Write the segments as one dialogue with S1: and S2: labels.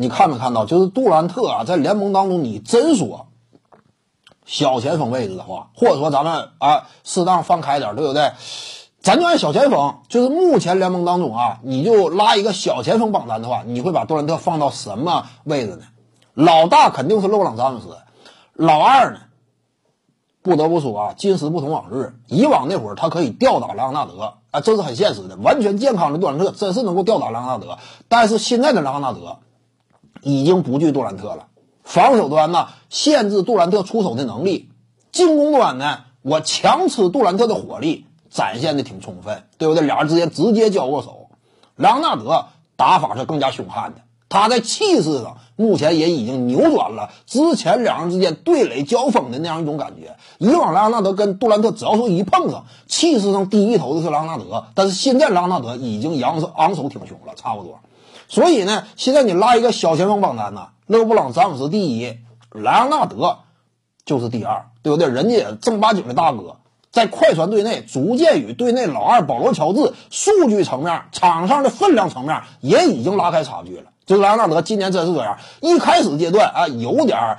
S1: 你看没看到？就是杜兰特啊，在联盟当中，你真说小前锋位置的话，或者说咱们啊适当放开点，对不对？咱就按小前锋，就是目前联盟当中啊，你就拉一个小前锋榜单的话，你会把杜兰特放到什么位置呢？老大肯定是勒布朗詹姆斯，老二呢？不得不说啊，今时不同往日，以往那会儿他可以吊打莱昂纳德啊，这是很现实的。完全健康的杜兰特真是能够吊打莱昂纳德，但是现在的莱昂纳德已经不惧杜兰特了。防守端呢，限制杜兰特出手的能力；进攻端呢，我强吃杜兰特的火力，展现的挺充分，对不对？俩人之间直接交过手，莱昂纳德打法是更加凶悍的。他在气势上目前也已经扭转了之前两人之间对垒交锋的那样一种感觉。以往莱昂纳德跟杜兰特只要说一碰上，气势上第一头的是莱昂纳德，但是现在莱昂纳德已经扬昂首挺胸了，差不多。所以呢，现在你拉一个小前锋榜单呢，勒布朗詹姆斯第一，莱昂纳德就是第二，对不对？人家也正八经的大哥，在快船队内逐渐与队内老二保罗乔治数据层面、场上的分量层面也已经拉开差距了。就莱昂纳德今年真是这样，一开始阶段啊，有点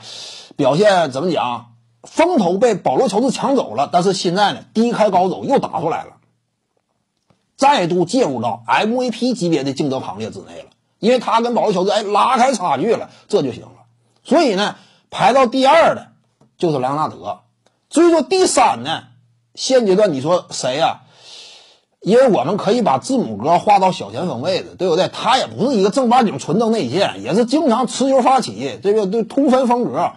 S1: 表现怎么讲，风头被保罗乔治抢走了。但是现在呢，低开高走又打出来了，再度进入到 MVP 级别的竞争行列之内了。因为他跟保罗乔治哎拉开差距了，这就行了。所以呢，排到第二的就是莱昂纳德。至于说第三呢，现阶段你说谁呀？因为我们可以把字母哥划到小前锋位置，对不对？他也不是一个正八经纯正内线，也是经常持球发起，这个对突分风格。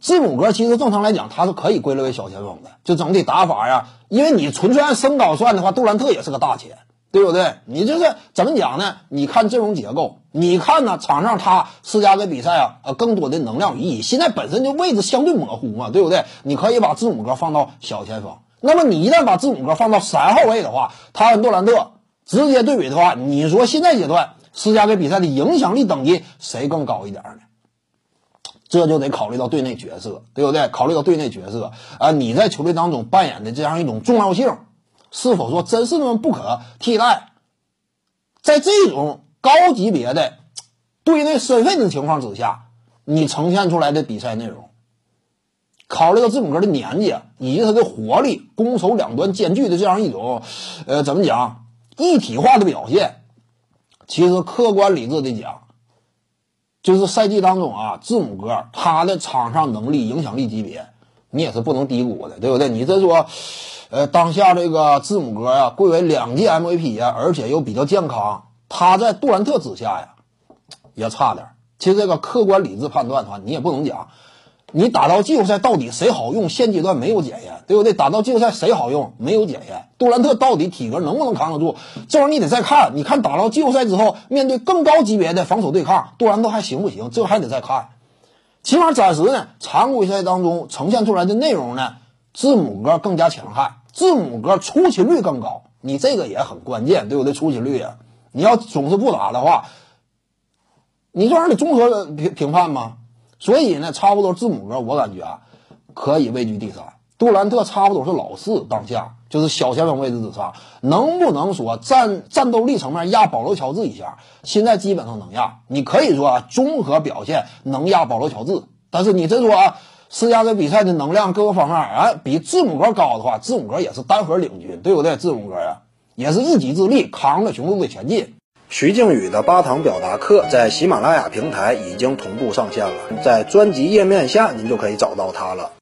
S1: 字母哥其实正常来讲，他是可以归类为小前锋的，就整体打法呀。因为你纯粹按身高算的话，杜兰特也是个大前，对不对？你就是怎么讲呢？你看阵容结构，你看呢场上他施加给比赛啊，呃，更多的能量与意义。现在本身就位置相对模糊嘛，对不对？你可以把字母哥放到小前锋。那么你一旦把字母哥放到三号位的话，他跟杜兰特直接对比的话，你说现在阶段施加给比赛的影响力等级谁更高一点呢？这就得考虑到队内角色，对不对？考虑到队内角色啊，你在球队当中扮演的这样一种重要性，是否说真是那么不可替代？在这种高级别的队内身份的情况之下，你呈现出来的比赛内容。考虑到字母哥的年纪以及他的活力，攻守两端兼具的这样一种，呃，怎么讲一体化的表现？其实客观理智的讲，就是赛季当中啊，字母哥他的场上能力、影响力级别，你也是不能低估的，对不对？你这说，呃，当下这个字母哥呀，贵为两届 MVP 呀，而且又比较健康，他在杜兰特之下呀，也差点。其实这个客观理智判断的话，你也不能讲。你打到季后赛到底谁好用？现阶段没有检验，对不对？打到季后赛谁好用？没有检验。杜兰特到底体格能不能扛得住？这玩意儿你得再看。你看打到季后赛之后，面对更高级别的防守对抗，杜兰特还行不行？这还得再看。起码暂时呢，常规赛当中呈现出来的内容呢，字母哥更加强悍，字母哥出勤率更高。你这个也很关键，对不对？出勤率啊，你要总是不打的话，你这玩意儿得综合评评判吗？所以呢，差不多字母哥，我感觉啊，可以位居第三。杜兰特差不多是老四，当下就是小前锋位置之上，能不能说战战斗力层面压保罗乔治一下？现在基本上能压。你可以说啊，综合表现能压保罗乔治，但是你真说啊，施加给比赛的能量各个方面啊，比字母哥高的话，字母哥也是单核领军，对不对？字母哥呀，也是一己之力扛着雄鹿队前进。
S2: 徐静宇的八堂表达课在喜马拉雅平台已经同步上线了，在专辑页面下您就可以找到它了。